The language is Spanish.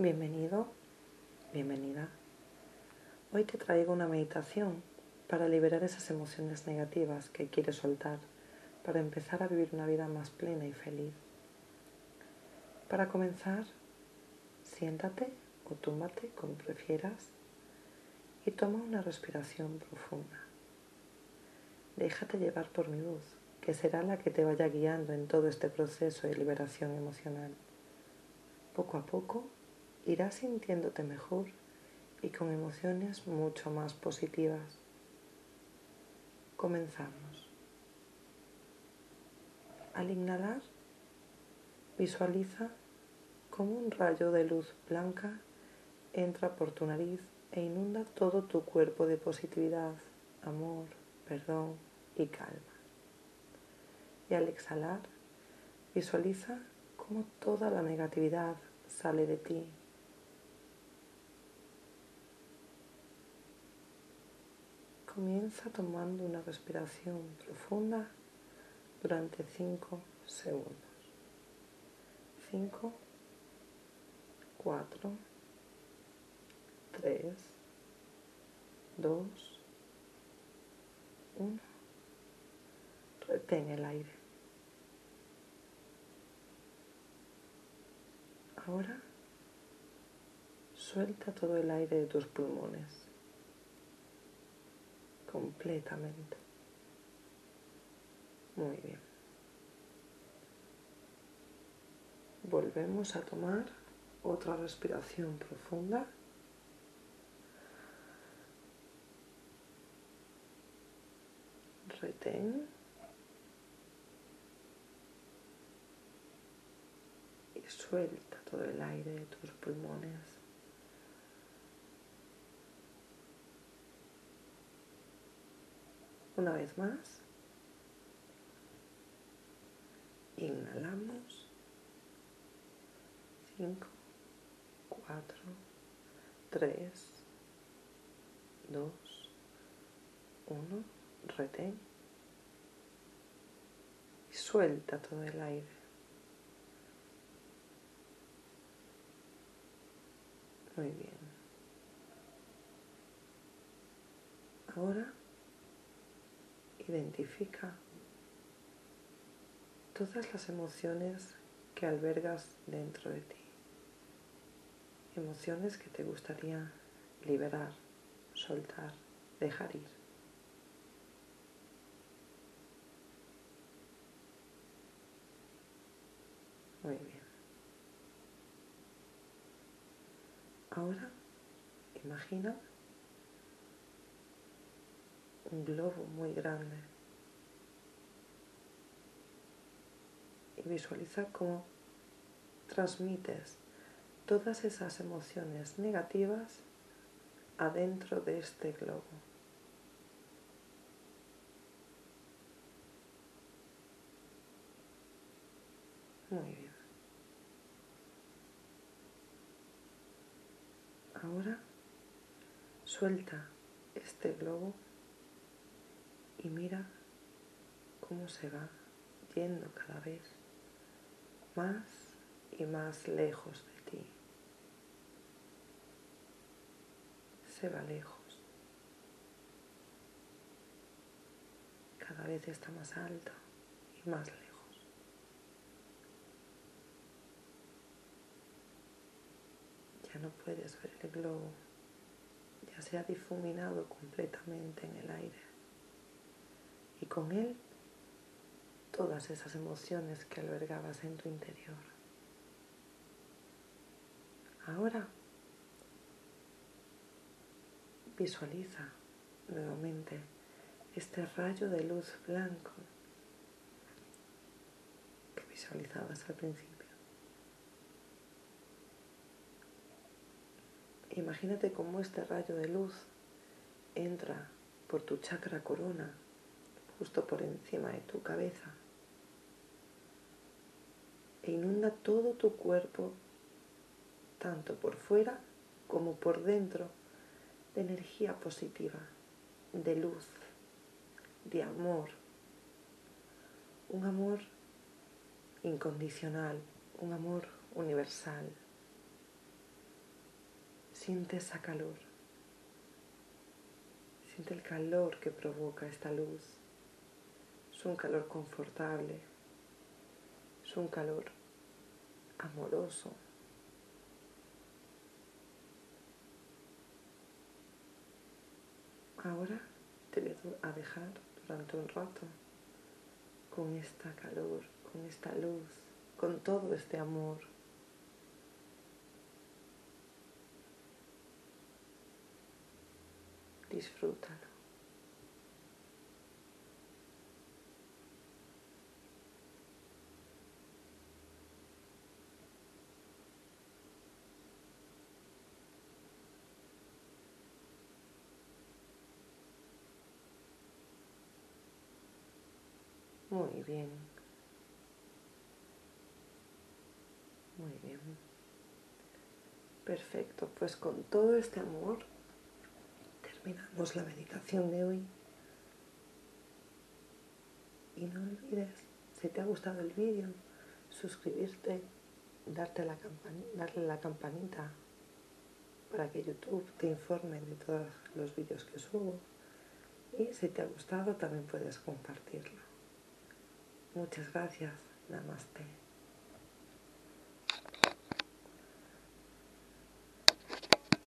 Bienvenido, bienvenida. Hoy te traigo una meditación para liberar esas emociones negativas que quieres soltar, para empezar a vivir una vida más plena y feliz. Para comenzar, siéntate o túmbate como prefieras y toma una respiración profunda. Déjate llevar por mi voz, que será la que te vaya guiando en todo este proceso de liberación emocional. Poco a poco irás sintiéndote mejor y con emociones mucho más positivas. Comenzamos. Al inhalar, visualiza cómo un rayo de luz blanca entra por tu nariz e inunda todo tu cuerpo de positividad, amor, perdón y calma. Y al exhalar, visualiza cómo toda la negatividad sale de ti. Comienza tomando una respiración profunda durante 5 segundos. 5, 4, 3, 2, 1. Retén el aire. Ahora suelta todo el aire de tus pulmones completamente. Muy bien. Volvemos a tomar otra respiración profunda. Retén. Y suelta todo el aire de tus pulmones. Una vez más. Inhalamos. Cinco, cuatro, tres, dos, uno. Retén. Y suelta todo el aire. Muy bien. Ahora identifica todas las emociones que albergas dentro de ti. Emociones que te gustaría liberar, soltar, dejar ir. Muy bien. Ahora imagina un globo muy grande y visualiza cómo transmites todas esas emociones negativas adentro de este globo. Muy bien. Ahora suelta este globo y mira cómo se va yendo cada vez más y más lejos de ti. Se va lejos. Cada vez está más alto y más lejos. Ya no puedes ver el globo. Ya se ha difuminado completamente en el aire y con él todas esas emociones que albergabas en tu interior. Ahora visualiza nuevamente este rayo de luz blanco que visualizabas al principio. Imagínate cómo este rayo de luz entra por tu chakra corona justo por encima de tu cabeza e inunda todo tu cuerpo, tanto por fuera como por dentro, de energía positiva, de luz, de amor. Un amor incondicional, un amor universal. Siente esa calor. Siente el calor que provoca esta luz. Es un calor confortable. Es un calor amoroso. Ahora te voy a dejar durante un rato con esta calor, con esta luz, con todo este amor. Disfrútalo. Muy bien. Muy bien. Perfecto. Pues con todo este amor terminamos la meditación de hoy. Y no olvides, si te ha gustado el vídeo, suscribirte, darte la darle la campanita para que YouTube te informe de todos los vídeos que subo. Y si te ha gustado, también puedes compartirlo. Muchas gracias. Namaste.